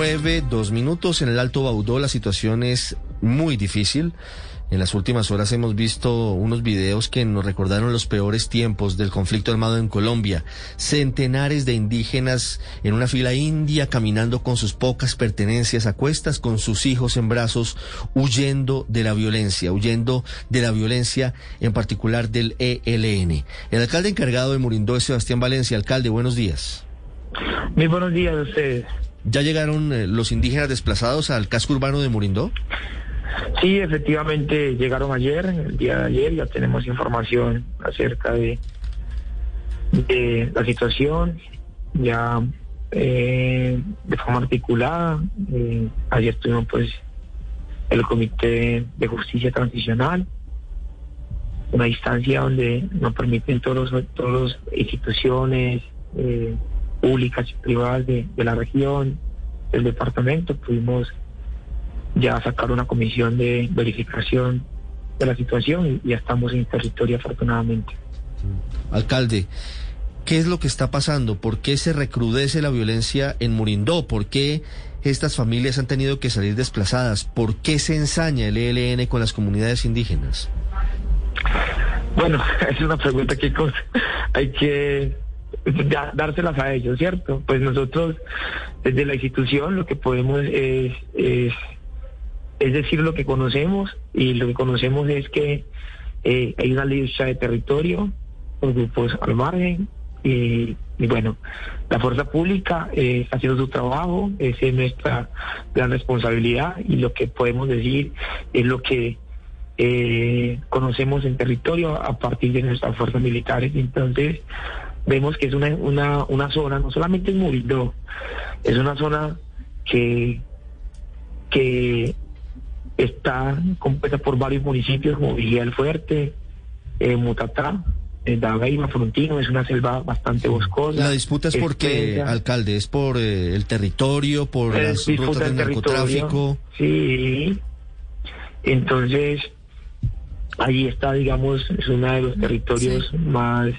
9, 2 minutos. En el Alto Baudó la situación es muy difícil. En las últimas horas hemos visto unos videos que nos recordaron los peores tiempos del conflicto armado en Colombia. Centenares de indígenas en una fila india caminando con sus pocas pertenencias a cuestas, con sus hijos en brazos, huyendo de la violencia, huyendo de la violencia en particular del ELN. El alcalde encargado de Murindó es Sebastián Valencia. Alcalde, buenos días. Muy buenos días a ustedes. ¿Ya llegaron eh, los indígenas desplazados al casco urbano de Murindó? Sí, efectivamente llegaron ayer, el día de ayer, ya tenemos información acerca de, la situación, ya eh, de forma articulada. Eh, ayer tuvimos pues el Comité de Justicia Transicional, una instancia donde nos permiten todos los, todas las instituciones eh, públicas y privadas de, de la región, del departamento, pudimos ya sacar una comisión de verificación de la situación y ya estamos en territorio afortunadamente. Alcalde, ¿qué es lo que está pasando? ¿Por qué se recrudece la violencia en Murindó? ¿Por qué estas familias han tenido que salir desplazadas? ¿Por qué se ensaña el ELN con las comunidades indígenas? Bueno, es una pregunta que hay que dárselas a ellos, ¿cierto? Pues nosotros desde la institución lo que podemos es, es decir, lo que conocemos, y lo que conocemos es que eh, hay una lucha de territorio por grupos al margen, y, bueno, la fuerza pública eh, haciendo su trabajo, esa es nuestra gran responsabilidad, y lo que podemos decir es lo que eh, conocemos en territorio a partir de nuestras fuerzas militares. Entonces, vemos que es una, una, una zona, no solamente en Murillo, es una zona que, que está compuesta por varios municipios como Vigía del Fuerte, eh, Mutatá, eh, Dagaima, Frontino, es una selva bastante boscosa. La disputa es porque, alcalde, es por eh, el territorio, por las rutas del narcotráfico. Sí, entonces ahí está, digamos, es uno de los territorios más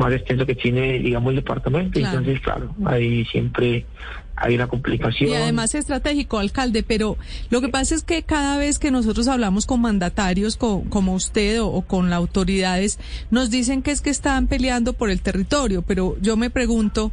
más extenso que tiene, digamos, el departamento. Entonces, claro, ahí siempre hay una complicación. Y además estratégico, alcalde, pero lo que pasa es que cada vez que nosotros hablamos con mandatarios como usted o, con las autoridades, nos dicen que es que están peleando por el territorio, pero yo me pregunto,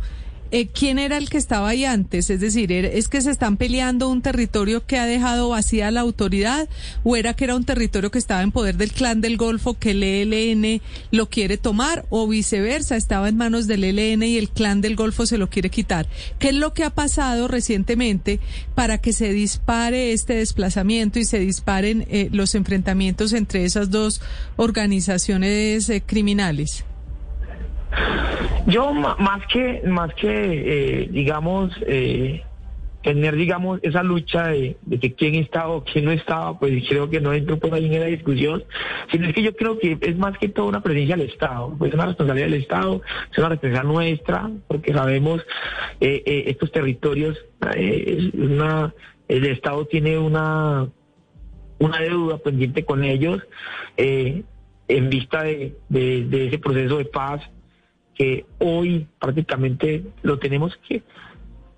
eh, ¿quién era el que estaba ahí antes? Es decir, ¿es que se están peleando un territorio que ha dejado vacía la autoridad o era que era un territorio que estaba en poder del clan del Golfo que el ELN lo quiere tomar o viceversa, estaba en manos del ELN y el clan del Golfo se lo quiere quitar? ¿Qué es lo que ha pasado recientemente para que se dispare este desplazamiento y se disparen eh, los enfrentamientos entre esas dos organizaciones eh, criminales? Yo más que más que eh, digamos eh, tener digamos esa lucha de, que quién estaba o quién no estaba, pues creo que no entro por ahí en la discusión, sino es que yo creo que es más que todo una presencia del Estado, pues es una responsabilidad del Estado, es una responsabilidad nuestra, porque sabemos eh, estos territorios, el Estado tiene una una deuda pendiente con ellos en vista de ese proceso de paz que hoy prácticamente lo tenemos que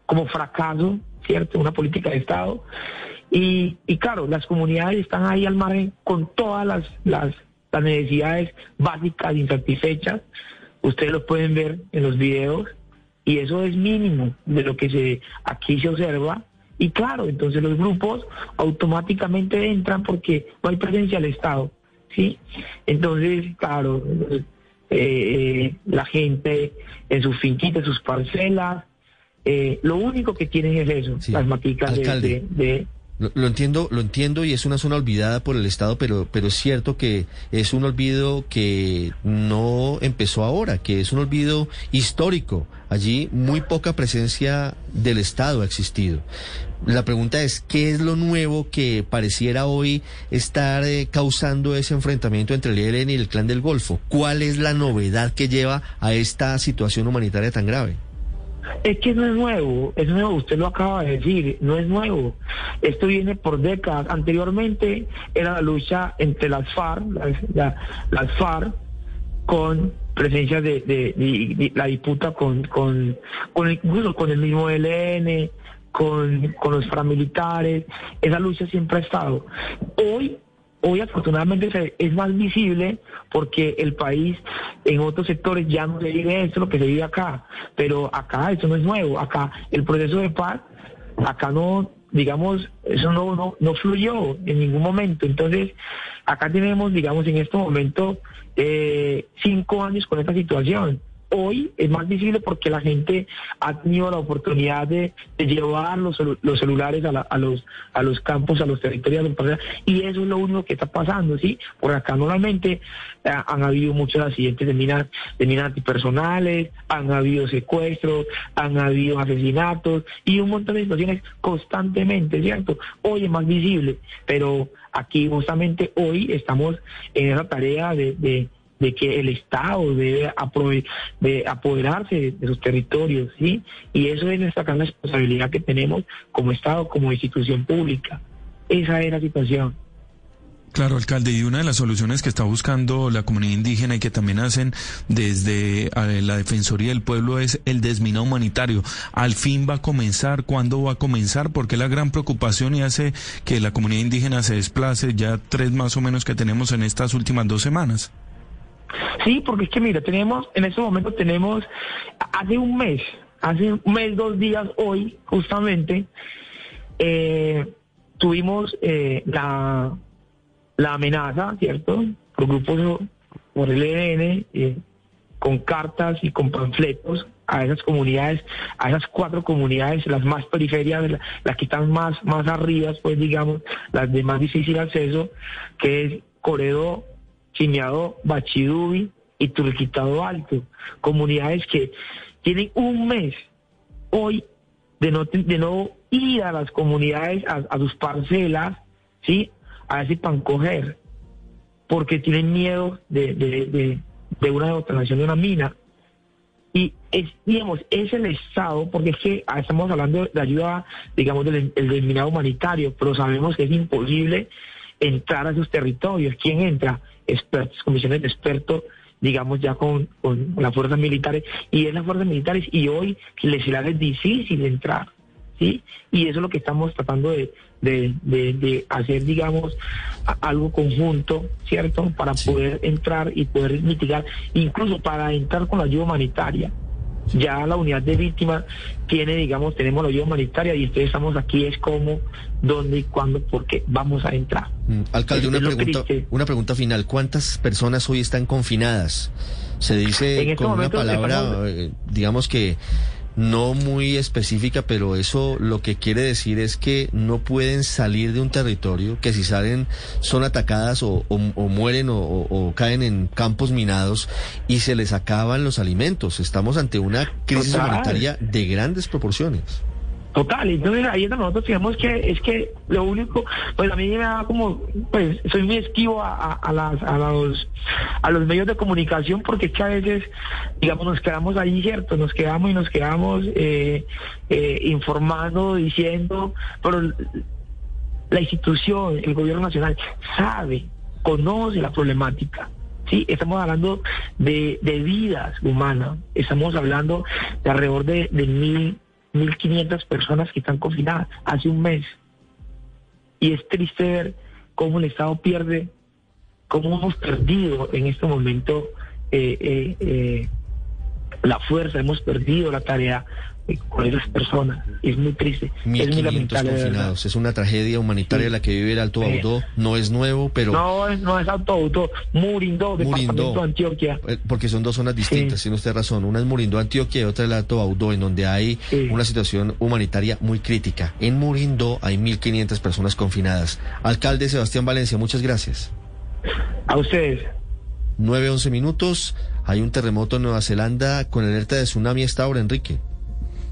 como fracaso, ¿cierto? Una política de Estado. Y, y claro, las comunidades están ahí al margen con todas las, las, necesidades básicas insatisfechas. Ustedes lo pueden ver en los videos y eso es mínimo de lo que se aquí se observa. Y claro, entonces los grupos automáticamente entran porque no hay presencia del Estado. ¿sí? Entonces, claro, eh, la gente en sus finquitas, sus parcelas. Eh, lo único que tienen es eso, las maticas de, Lo, entiendo, lo entiendo y es una zona olvidada por el Estado, pero, pero es cierto que es un olvido que no empezó ahora, que es un olvido histórico. Allí muy poca presencia del Estado ha existido. La pregunta es, ¿qué es lo nuevo que pareciera hoy estar eh, causando ese enfrentamiento entre el ELN y el Clan del Golfo? ¿Cuál es la novedad que lleva a esta situación humanitaria tan grave? Es que no es nuevo, es nuevo, usted lo acaba de decir, no es nuevo. Esto viene por décadas. Anteriormente era la lucha entre las FARC, las, FARC con presencia de, la disputa con, incluso con el mismo ELN, con, con los paramilitares, esa lucha siempre ha estado. Hoy Hoy afortunadamente es más visible porque el país en otros sectores ya no se vive esto, lo que se vive acá, pero acá eso no es nuevo, acá el proceso de paz, acá no, digamos, eso no, no, no fluyó en ningún momento, entonces acá tenemos, digamos, en este momento eh, cinco años con esta situación hoy es más visible porque la gente ha tenido la oportunidad de, llevar los, celulares a, los, a los campos, a los territorios y eso es lo único que está pasando, ¿sí? Por acá normalmente eh, han habido muchos accidentes de minas, de minas antipersonales, han habido secuestros, han habido asesinatos y un montón de situaciones constantemente, ¿cierto? Hoy es más visible, pero aquí justamente hoy estamos en esa tarea de que el Estado debe de apoderarse de sus territorios, ¿sí? Y eso es nuestra gran responsabilidad que tenemos como Estado, como institución pública. Esa es la situación. Claro, alcalde, y una de las soluciones que está buscando la comunidad indígena y que también hacen desde la Defensoría del Pueblo es el desminado humanitario. ¿Al fin va a comenzar? ¿Cuándo va a comenzar? Porque la gran preocupación y hace que la comunidad indígena se desplace ya tres más o menos que tenemos en estas últimas dos semanas. Sí, porque es que mira, tenemos, en este momento tenemos, hace un mes, hace un mes, dos días, hoy, justamente, eh, tuvimos eh, la, la amenaza, ¿cierto? Por grupos, por el EDN, eh, con cartas y con panfletos a esas comunidades, a esas cuatro comunidades, las más periferias, las que están más, más arriba, pues digamos, las de más difícil acceso, que es Coredo, Chiñado, Bachidubi y Turquitado Alto, comunidades que tienen un mes hoy de no, de no ir a las comunidades, a, sus parcelas, ¿sí? A si pan coger, porque tienen miedo de, de, de, una detonación de una mina. Y es, digamos, es el Estado, porque es que estamos hablando de ayuda, digamos, del, del minado humanitario, pero sabemos que es imposible entrar a esos territorios. ¿Quién entra? Expertos, comisiones de expertos, digamos ya con, con las fuerzas militares, y es las fuerzas militares, y hoy les será difícil entrar. ¿Sí? Y eso es lo que estamos tratando de, de, de, hacer, digamos, algo conjunto, ¿cierto? Para poder entrar y poder mitigar, incluso para entrar con la ayuda humanitaria. Ya la unidad de víctimas tiene, digamos, tenemos la ayuda humanitaria y ustedes estamos aquí, es como, dónde y cuándo, porque vamos a entrar. Mm, alcalde, una pregunta, una pregunta final. ¿Cuántas personas hoy están confinadas? Se dice este con una palabra, eh, digamos que no muy específica, pero eso lo que quiere decir es que no pueden salir de un territorio, que si salen son atacadas o, mueren o, caen en campos minados y se les acaban los alimentos. Estamos ante una crisis humanitaria de grandes proporciones. Total, entonces ahí nosotros digamos que es que lo único, pues a mí me da como, pues soy muy esquivo a, a, las, a, los, a los medios de comunicación porque es que a veces, digamos, nos quedamos ahí, ¿cierto? Nos quedamos y nos quedamos eh, eh, informando, diciendo, pero la institución, el gobierno nacional sabe, conoce la problemática. Sí, estamos hablando de, de vidas humanas, estamos hablando de alrededor de, de mil 1.500 personas que están confinadas hace un mes. Y es triste ver cómo el Estado pierde, cómo hemos perdido en este momento eh, eh, eh, la fuerza, hemos perdido la tarea con esas personas. Es muy triste. Es muy lamentable. confinados. Es una tragedia humanitaria la que vive el Alto Baudó. No es nuevo, pero... No, no es Alto Baudó. Murindó, departamento de Antioquia. Eh, porque son dos zonas distintas, tiene usted razón. Una es Murindó, Antioquia y otra es el Alto Baudó, en donde hay una situación humanitaria muy crítica. En Murindó hay 1.500 personas confinadas. Alcalde Sebastián Valencia, muchas gracias. A ustedes. 9-11 minutos. Hay un terremoto en Nueva Zelanda con alerta de tsunami esta hora, Enrique.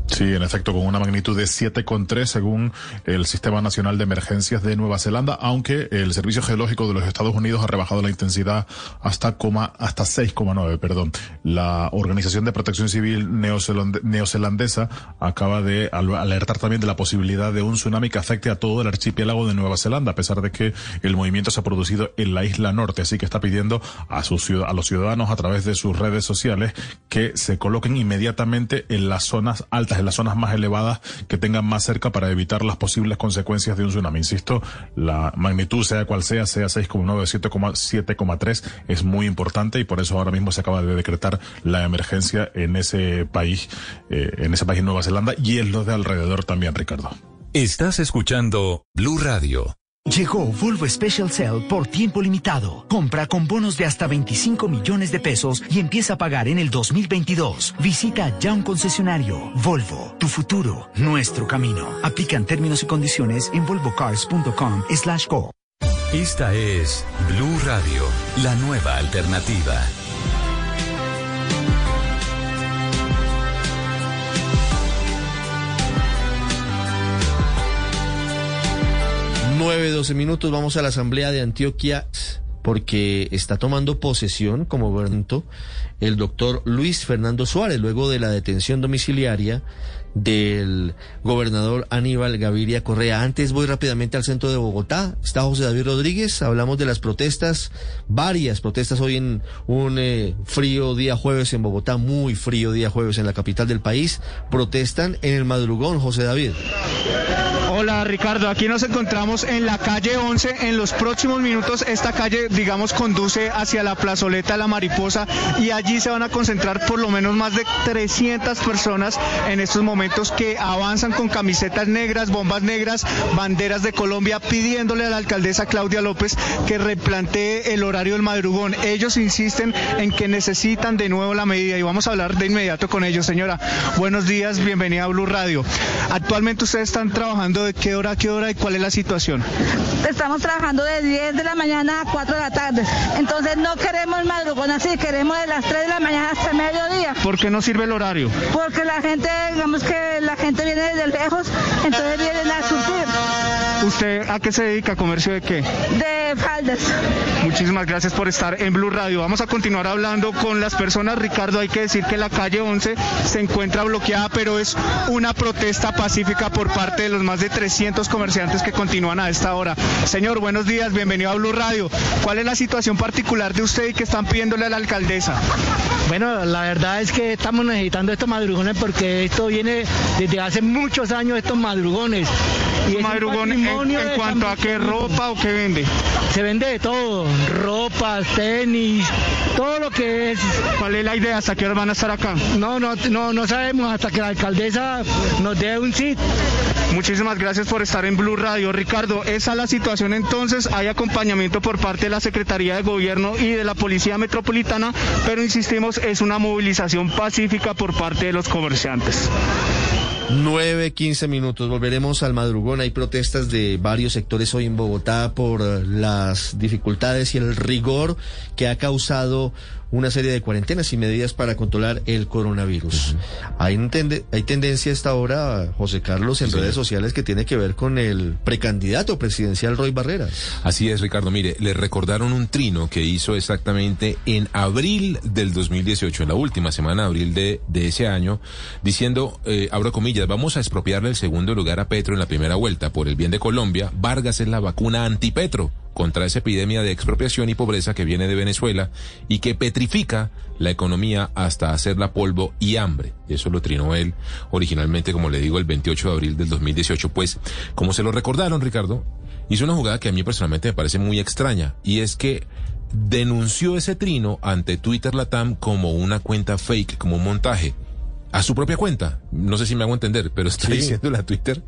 Sí, en efecto, con una magnitud de 7,3 según el Sistema Nacional de Emergencias de Nueva Zelanda, aunque el Servicio Geológico de los Estados Unidos ha rebajado la intensidad hasta, hasta 6,9, perdón. La Organización de Protección Civil neozelandesa acaba de alertar también de la posibilidad de un tsunami que afecte a todo el archipiélago de Nueva Zelanda, a pesar de que el movimiento se ha producido en la isla norte, así que está pidiendo a, sus, a los ciudadanos a través de sus redes sociales que se coloquen inmediatamente en las zonas altas, en las zonas más elevadas que tengan más cerca para evitar las posibles consecuencias de un tsunami. Insisto, la magnitud, sea cual sea, sea 6,9, 7,3, es muy importante y por eso ahora mismo se acaba de decretar la emergencia en ese país, eh, en ese país Nueva Zelanda y en los de alrededor también, Ricardo. Estás escuchando Blue Radio. Llegó Volvo Special Cell por tiempo limitado. Compra con bonos de hasta 25 millones de pesos y empieza a pagar en el 2022. Visita ya un concesionario. Volvo, tu futuro, nuestro camino. Aplican términos y condiciones en volvocars.com slash co. Esta es Blue Radio, la nueva alternativa. 9, 12 minutos, vamos a la Asamblea de Antioquia porque está tomando posesión como gobernante el doctor Luis Fernando Suárez luego de la detención domiciliaria del gobernador Aníbal Gaviria Correa. Antes voy rápidamente al centro de Bogotá. Está José David Rodríguez. Hablamos de las protestas, varias protestas hoy en un eh, frío día jueves en Bogotá, muy frío día jueves en la capital del país. Protestan en el madrugón, José David. Hola Ricardo, aquí nos encontramos en la calle 11. En los próximos minutos esta calle, digamos, conduce hacia la plazoleta La Mariposa y allí se van a concentrar por lo menos más de 300 personas en estos momentos que avanzan con camisetas negras, bombas negras, banderas de Colombia, pidiéndole a la alcaldesa Claudia López que replantee el horario del madrugón. Ellos insisten en que necesitan de nuevo la medida y vamos a hablar de inmediato con ellos. Señora, buenos días, bienvenida a Blue Radio. Actualmente ustedes están trabajando de qué hora a qué hora y cuál es la situación? Estamos trabajando de 10 de la mañana a 4 de la tarde. Entonces no queremos madrugón así, queremos de las 3 de la mañana hasta mediodía. ¿Por qué no sirve el horario? Porque la gente, digamos que la gente viene desde lejos, entonces vienen a surtir. ¿Usted a qué se dedica? ¿Comercio de qué? De faldas. Muchísimas gracias por estar en Blue Radio. Vamos a continuar hablando con las personas. Ricardo, hay que decir que la calle 11 se encuentra bloqueada, pero es una protesta pacífica por parte de los más de 300 comerciantes que continúan a esta hora. Señor, buenos días, bienvenido a Blue Radio. ¿Cuál es la situación particular de usted y que están pidiéndole a la alcaldesa? Bueno, la verdad es que estamos necesitando estos madrugones porque esto viene desde hace muchos años, estos madrugones. Y madrugón en, en cuanto a qué ropa o qué vende? Se vende de todo, ropa, tenis, todo lo que es. ¿Cuál es la idea? ¿Hasta qué hora van a estar acá? No, no, no, no sabemos hasta que la alcaldesa nos dé un sit. Muchísimas gracias por estar en Blue Radio. Ricardo, esa es la situación entonces. Hay acompañamiento por parte de la Secretaría de Gobierno y de la Policía Metropolitana, pero insistimos, es una movilización pacífica por parte de los comerciantes. 9, 15 minutos. Volveremos al madrugón. Hay protestas de varios sectores hoy en Bogotá por las dificultades y el rigor que ha causado una serie de cuarentenas y medidas para controlar el coronavirus. hay, hay tendencia esta hora, José Carlos, en redes sociales que tiene que ver con el precandidato presidencial Roy Barreras. Así es, Ricardo. Mire, le recordaron un trino que hizo exactamente en abril del 2018, en la última semana de abril de, de ese año, diciendo, eh, abro comillas, vamos a expropiarle el segundo lugar a Petro en la primera vuelta. Por el bien de Colombia, Vargas es la vacuna anti-Petro contra esa epidemia de expropiación y pobreza que viene de Venezuela y que petrifica la economía hasta hacerla polvo y hambre. Eso lo trinó él originalmente, como le digo, el 28 de abril del 2018. Pues, como se lo recordaron, Ricardo, hizo una jugada que a mí personalmente me parece muy extraña y es que denunció ese trino ante Twitter Latam como una cuenta fake, como un montaje a su propia cuenta. No sé si me hago entender, pero está diciendo en Twitter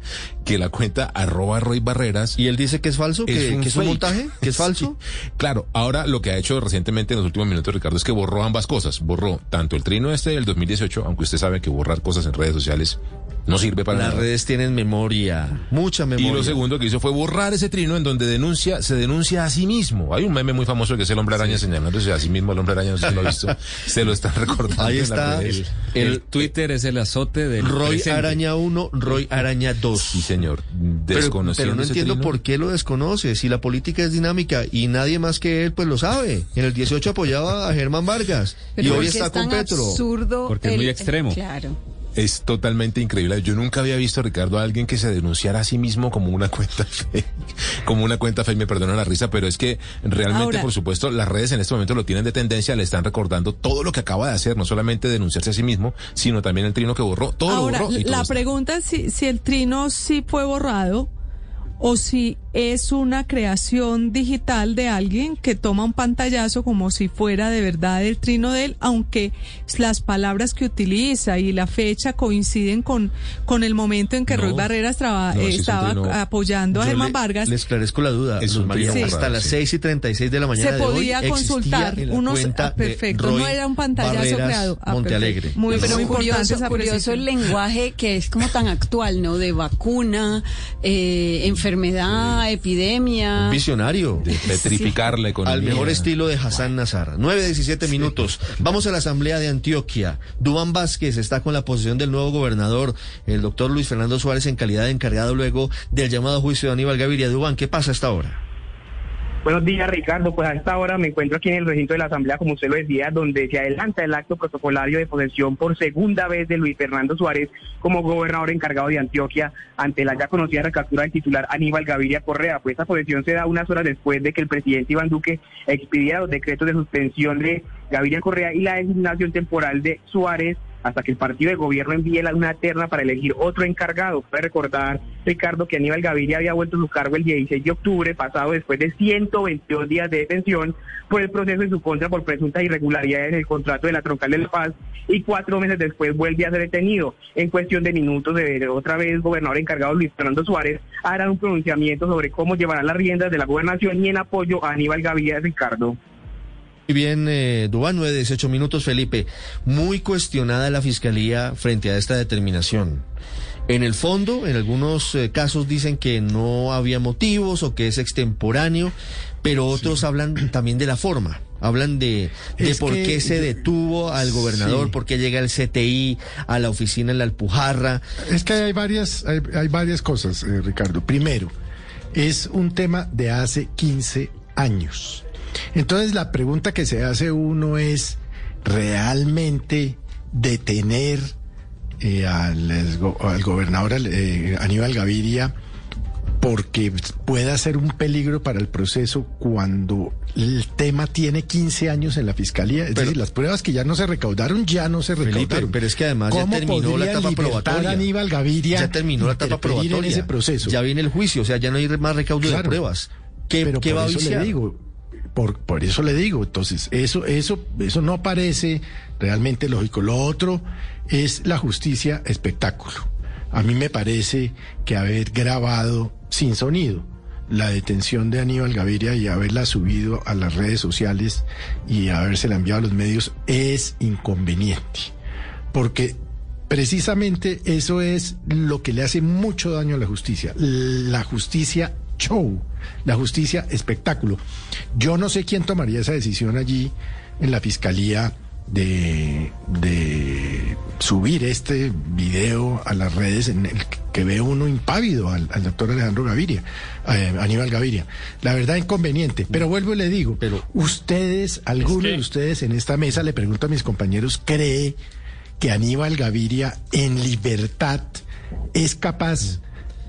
que la cuenta arroba Roy Barreras. Y él dice que es falso, que, es un, montaje, que es falso. Claro, ahora lo que ha hecho recientemente en los últimos minutos, Ricardo, es que borró ambas cosas. Borró tanto el trino este del 2018, aunque usted sabe que borrar cosas en redes sociales no sirve para Las nada. redes tienen memoria, mucha memoria. Y lo segundo que hizo fue borrar ese trino en donde denuncia, se denuncia a sí mismo. Hay un meme muy famoso que es el hombre araña señalándose a sí mismo el hombre araña, no sé si lo ha visto. se lo están recordando. Ahí está. El, el, Twitter es el azote del Roy presente. Araña 1, Roy Araña 2. Sí, señor. Pero, pero no entiendo trino. por qué lo desconoce. Si la política es dinámica y nadie más que él, pues lo sabe. En el 18 apoyaba a Germán Vargas y Pero hoy porque está es con tan Petro. absurdo Porque es muy extremo. Claro. Es totalmente increíble. Yo nunca había visto, Ricardo, a alguien que se denunciara a sí mismo como una cuenta fe, como una cuenta fe, me perdona la risa, pero es que realmente, por supuesto, las redes en este momento lo tienen de tendencia, le están recordando todo lo que acaba de hacer, no solamente denunciarse a sí mismo, sino también el trino que borró, todo Ahora, lo borró. la pregunta es si, si el trino sí fue borrado o si es una creación digital de alguien que toma un pantallazo como si fuera de verdad el trino de él, aunque las palabras que utiliza y la fecha coinciden con, con el momento en que Roy Barreras estaba apoyando a Germán Vargas. Le esclarezco la duda. Hasta las 6 y 36 de la mañana. Se podía consultar unos. Ah, perfecto, no era un pantallazo creado. Ah, Montealegre. Muy, pero muy curioso, curioso el lenguaje que es como tan actual, ¿no? De vacuna, eh, enfermedad, epidemia. Un visionario. De petrificar la economía. Al mejor estilo de Hassan Nazar. 9, 17 minutos. Vamos a la Asamblea de Antioquia. Dubán Vázquez está con la posición del nuevo gobernador, el doctor Luis Fernando Suárez, en calidad de encargado luego del llamado juicio de Aníbal Gaviria. Dubán, ¿qué pasa hasta ahora? Buenos días, Ricardo. Pues a esta hora me encuentro aquí en el recinto de la Asamblea, como usted lo decía, donde se adelanta el acto protocolario de posesión por segunda vez de Luis Fernando Suárez como gobernador encargado de Antioquia ante la ya conocida recaptura del titular Aníbal Gaviria Correa. Pues esta posesión se da unas horas después de que el presidente Iván Duque expidiera los decretos de suspensión de Gaviria Correa y la designación temporal de Suárez hasta que el partido de gobierno envíe una terna para elegir otro encargado. Puede recordar, Ricardo, que Aníbal Gaviria había vuelto a su cargo el 16 de octubre pasado después de 122 días de detención por el proceso en su contra por presuntas irregularidades en el contrato de la Troncal de la Paz y cuatro meses después vuelve a ser detenido. En cuestión de minutos, de otra vez, gobernador encargado Luis Fernando Suárez hará un pronunciamiento sobre cómo llevará las riendas de la gobernación y en apoyo a Aníbal Gaviria, Ricardo. Muy bien, eh, Dubán, 9, 18 minutos, Felipe. Muy cuestionada la fiscalía frente a esta determinación. En el fondo, en algunos eh, casos dicen que no había motivos o que es extemporáneo, pero otros hablan también de la forma. Hablan de, de por qué se detuvo al gobernador, por qué llega el CTI a la oficina en la Alpujarra. Es que hay varias, hay, hay varias cosas, eh, Ricardo. Primero, es un tema de hace 15 años. Entonces la pregunta que se hace uno es, ¿realmente detener eh, al, al, gobernador eh, Aníbal Gaviria porque pueda ser un peligro para el proceso cuando el tema tiene 15 años en la fiscalía. Es decir, las pruebas que ya no se recaudaron, ya no se recaudaron. pero es que además ya terminó la etapa probatoria. Aníbal Gaviria ya terminó la etapa probatoria. En ese proceso. Ya viene el juicio, o sea, ya no hay más recaudo de pruebas. ¿Qué, pero ¿qué va a eso le digo, por, eso le digo, entonces, eso, eso, eso no parece realmente lógico. Lo otro es la justicia espectáculo. A mí me parece que haber grabado sin sonido la detención de Aníbal Gaviria y haberla subido a las redes sociales y habérsela enviado a los medios es inconveniente. Porque precisamente eso es lo que le hace mucho daño a la justicia. La justicia show, la justicia espectáculo. Yo no sé quién tomaría esa decisión allí en la fiscalía de, de subir este video a las redes en el que ve uno impávido al, doctor Alejandro Gaviria, eh, Aníbal Gaviria. La verdad inconveniente, pero vuelvo y le digo, pero ustedes, alguno de ustedes en esta mesa, le pregunto a mis compañeros, ¿cree que Aníbal Gaviria en libertad es capaz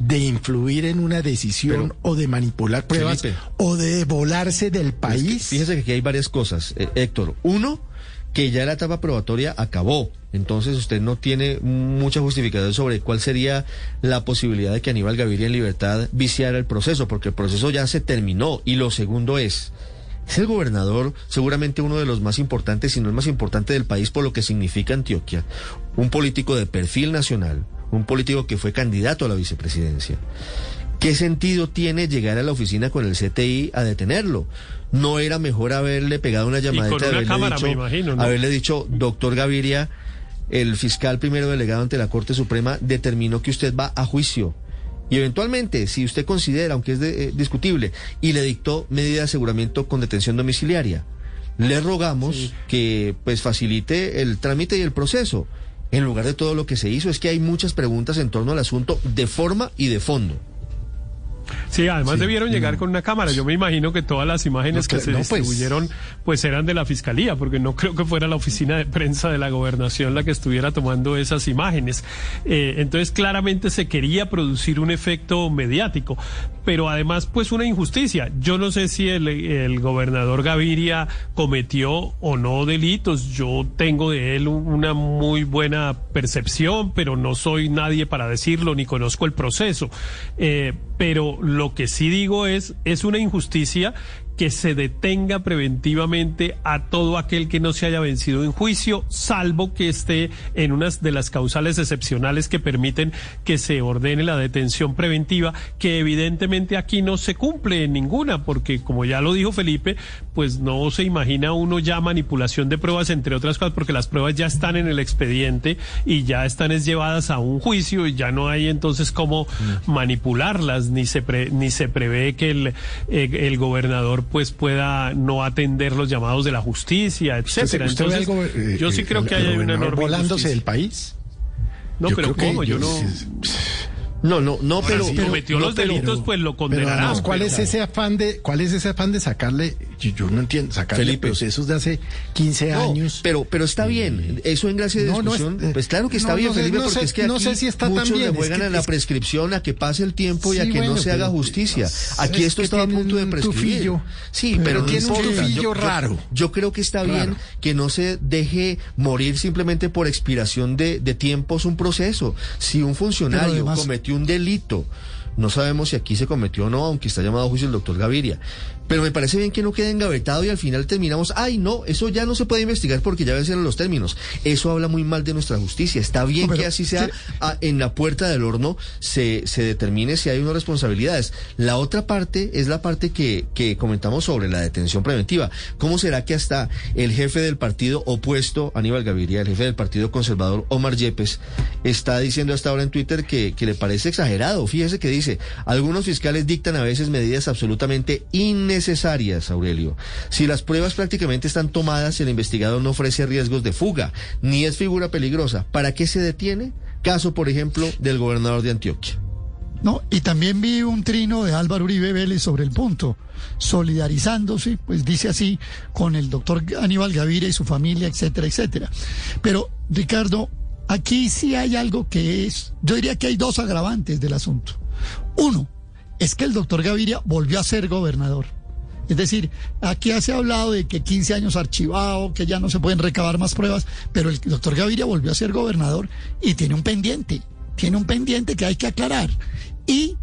de influir en una decisión o de manipular pruebas o de volarse del país? fíjese que aquí hay varias cosas, eh, Héctor. Uno, que ya la etapa probatoria acabó. Entonces usted no tiene mucha justificación sobre cuál sería la posibilidad de que Aníbal Gaviria en libertad viciara el proceso, porque el proceso ya se terminó. Y lo segundo es, es el gobernador, seguramente uno de los más importantes, si no el más importante del país por lo que significa Antioquia, un político de perfil nacional, un político que fue candidato a la vicepresidencia. ¿Qué sentido tiene llegar a la oficina con el CTI a detenerlo? ¿No era mejor haberle pegado una llamadita, haberle, dicho, haberle dicho, doctor Gaviria, el fiscal primero delegado ante la Corte Suprema determinó que usted va a juicio? Y eventualmente, si usted considera, aunque es eh, discutible, y le dictó medida de aseguramiento con detención domiciliaria, le rogamos que pues facilite el trámite y el proceso en lugar de todo lo que se hizo, es que hay muchas preguntas en torno al asunto de forma y de fondo. Sí, además Sí, debieron llegar no. con una cámara. Yo me imagino que todas las imágenes No, que se no, pues. distribuyeron pues eran de la fiscalía, porque no creo que fuera la oficina de prensa de la gobernación la que estuviera tomando esas imágenes. Eh, entonces claramente se quería producir un efecto mediático, pero además pues una injusticia. Yo no sé si el, el gobernador Gaviria cometió o no delitos. Yo tengo de él un- una muy buena percepción, pero no soy nadie para decirlo ni conozco el proceso. Eh, pero lo que sí digo es, es una injusticia que se detenga preventivamente a todo aquel que no se haya vencido en juicio, salvo que esté en unas de las causales excepcionales que permiten que se ordene la detención preventiva, que evidentemente aquí no se cumple en ninguna, porque como ya lo dijo Felipe, pues no se imagina uno ya manipulación de pruebas, entre otras cosas, porque las pruebas ya están en el expediente y ya están es llevadas a un juicio y ya no hay entonces cómo manipularlas, ni se pre- ni se prevé que el, eh, el gobernador pues pueda no atender los llamados de la justicia, etcétera. ¿Usted ve Entonces, algo, eh, yo sí eh, creo que hay una enorme volándose del país? No, Yo pero ¿cómo? Yo no... No, no, no, Ahora, pero... si pero- cometió no, los pero- delitos, pues lo Pero condenarán. además, ¿cuál pero- es ese afán de, cuál es ese afán de sacarle, yo, yo no entiendo, sacarle Felipe. procesos de hace 15 No, años? pero, pero está bien. Eso en gracia de No, no discusión. es- pues claro que está bien, Felipe, porque sé- es que no aquí sé si está muchos le es juegan que- a la es prescripción, a que pase el tiempo y a que bueno, no se haga justicia. es Aquí esto estaba a punto de prescribir. tufillo. Sí, Pero pero, no tiene un tufillo yo- raro. Yo creo que está bien que no se deje morir simplemente por expiración de, de tiempos un proceso. Si un funcionario además- cometió un delito, no sabemos si aquí se cometió o no, aunque está llamado a juicio el doctor Gaviria. Pero me parece bien que no quede engavetado y al final terminamos, ay no, eso ya no se puede investigar porque ya vencieron los términos. Eso habla muy mal de nuestra justicia. Está bien No, que así sea, sí. a- en la puerta del horno se, se determine si hay unas responsabilidades. La otra parte es la parte que, que comentamos sobre la detención preventiva. ¿Cómo será que hasta el jefe del partido opuesto, Aníbal Gaviria, el jefe del partido conservador, Omar Yepes, está diciendo hasta ahora en Twitter que, que le parece exagerado? Fíjese que dice, algunos fiscales dictan a veces medidas absolutamente innecesarias, Aurelio. Si las pruebas prácticamente están tomadas, el investigado no ofrece riesgos de fuga, ni es figura peligrosa. ¿Para qué se detiene? Caso, por ejemplo, del gobernador de Antioquia. No, y también vi un trino de Álvaro Uribe Vélez sobre el punto, solidarizándose, pues dice así, con el doctor Aníbal Gaviria y su familia, etcétera, etcétera. Pero, Ricardo, aquí sí hay algo que es, yo diría que hay dos agravantes del asunto. Uno, es que el doctor Gaviria volvió a ser gobernador. Es decir, aquí se ha hablado de que 15 años archivado, que ya no se pueden recabar más pruebas, pero el doctor Gaviria volvió a ser gobernador y tiene un pendiente, tiene un pendiente que hay que aclarar. Y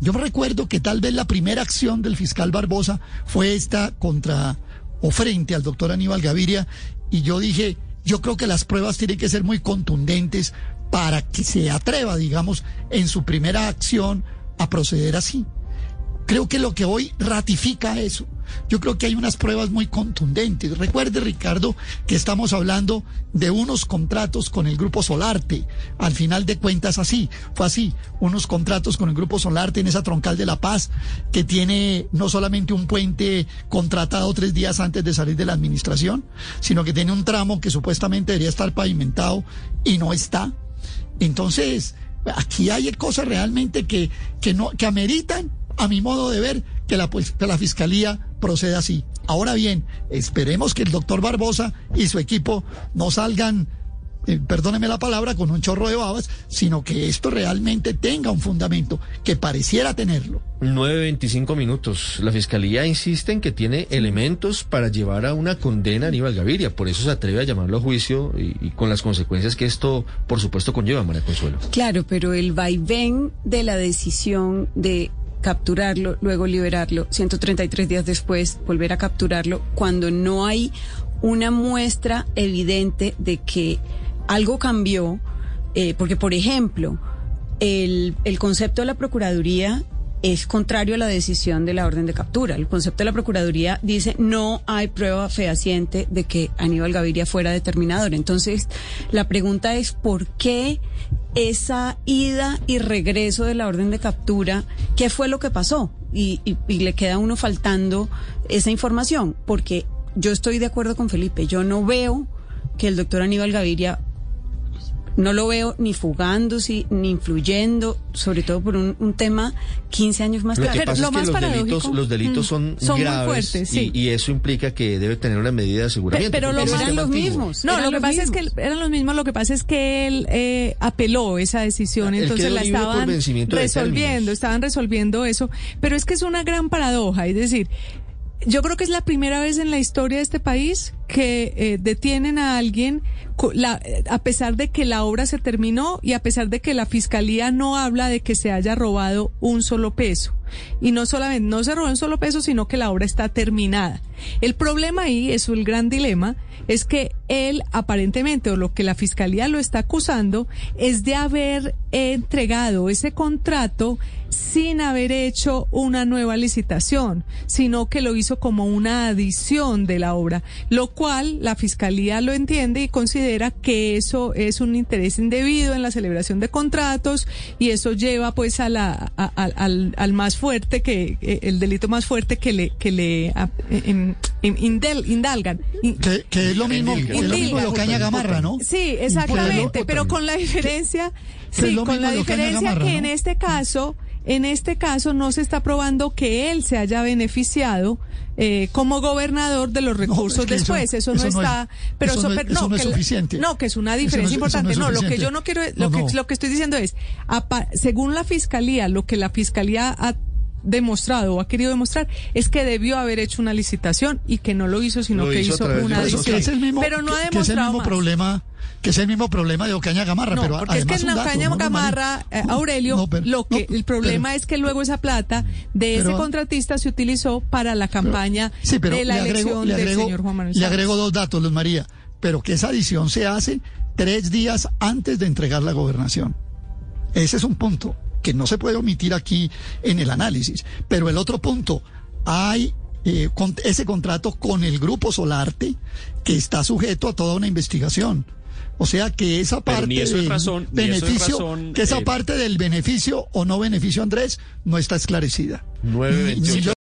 yo me recuerdo que tal vez la primera acción del fiscal Barbosa fue esta contra o frente al doctor Aníbal Gaviria y yo dije, yo creo que las pruebas tienen que ser muy contundentes para que se atreva, digamos, en su primera acción a proceder así. Creo que lo que hoy ratifica eso. Yo creo que hay unas pruebas muy contundentes. Recuerde, Ricardo, que estamos hablando de unos contratos con el Grupo Solarte. Al final de cuentas, así, fue así. Unos contratos con el Grupo Solarte en esa troncal de La Paz, que tiene no solamente un puente contratado tres días antes de salir de la administración, sino que tiene un tramo que supuestamente debería estar pavimentado y no está. Entonces, aquí hay cosas realmente que, que, no, que ameritan, a mi modo de ver, que la, pues, que la fiscalía proceda así. Ahora bien, esperemos que el doctor Barbosa y su equipo no salgan, eh, perdóneme la palabra, con un chorro de babas, sino que esto realmente tenga un fundamento, que pareciera tenerlo. 9.25 minutos. La fiscalía insiste en que tiene elementos para llevar a una condena a Aníbal Gaviria. Por eso se atreve a llamarlo a juicio y, y con las consecuencias que esto, por supuesto, conlleva, María Consuelo. Claro, pero el vaivén de la decisión de capturarlo, luego liberarlo, 133 días después volver a capturarlo, cuando no hay una muestra evidente de que algo cambió, eh, porque por ejemplo, el, el concepto de la Procuraduría es contrario a la decisión de la orden de captura. El concepto de la Procuraduría dice no hay prueba fehaciente de que Aníbal Gaviria fuera determinador. Entonces, la pregunta es ¿por qué esa ida y regreso de la orden de captura? ¿Qué fue lo que pasó? Y, y, y le queda a uno faltando esa información, porque yo estoy de acuerdo con Felipe, yo no veo que el doctor Aníbal Gaviria no lo veo ni fugándose, ni influyendo, sobre todo por un, un tema 15 años más Lo tarde. que pasa lo es que más los paradójico, delitos, los delitos mm, son, muy graves fuertes, sí. y, y eso implica que debe tener una medida de aseguramiento. Pero porque lo eran los antiguo. mismos. No, lo que pasa es que eran los mismos, lo que pasa es que él eh, apeló esa decisión, Él entonces la estaban resolviendo, estaban resolviendo eso, pero es que es una gran paradoja, es decir, yo creo que es la primera vez en la historia de este país que eh, detienen a alguien la- a pesar de que la obra se terminó y a pesar de que la fiscalía no habla de que se haya robado un solo peso. Y no solamente no se robó un solo peso, sino que la obra está terminada. El problema ahí, es el gran dilema, es que él aparentemente, o lo que la fiscalía lo está acusando, es de haber entregado ese contrato sin haber hecho una nueva licitación, sino que lo hizo como una adición de la obra, lo cual la fiscalía lo entiende y considera que eso es un interés indebido en la celebración de contratos y eso lleva pues a la al, al más fuerte que eh, el delito más fuerte que le que le indel- indalgan. In- Que, que es lo mismo, que es lo mismo de Ocaña Gamarra, ¿no? Sí, exactamente, pero con la diferencia, Que sí, lo con la diferencia Gamarra, que ¿no? en este caso, en este caso no se está probando que él se haya beneficiado eh, como gobernador de los recursos es que eso- después. Eso, no eso no es- está, pero eso no es- pero eso no es que la- suficiente. No, que es una Eso no es- diferencia eso no es importante. No, lo que yo no quiero, No, lo que no. lo que estoy diciendo es, apa- según la fiscalía, lo que la fiscalía ha demostrado o ha querido demostrar es que debió haber hecho una licitación y que no lo hizo, sino Lo que hizo una mismo, pero no ha que- que es el demostrado mismo más. problema que es el mismo problema de Ocaña Gamarra, No, pero porque es que además en un la dato, caña ¿no, Gamarra, eh, No, Aurelio, no, pero- lo que no, el problema pero- es que luego esa plata de ese contratista se utilizó para la campaña Sí, pero de la le agrego, elección del señor Juan Manuel le agrego dos datos, Luz María, pero que esa adición se hace tres días antes de entregar la gobernación. Ese es un punto que no se puede omitir aquí en el análisis. Pero el otro punto, hay eh, con- ese contrato con el grupo Solarte que está sujeto a toda una investigación. O sea que esa parte ni eso es del razón- ni eso es beneficio, razón, que esa eh, parte del beneficio o no beneficio, Andrés, no está esclarecida. 9.28. Ni- ni yo-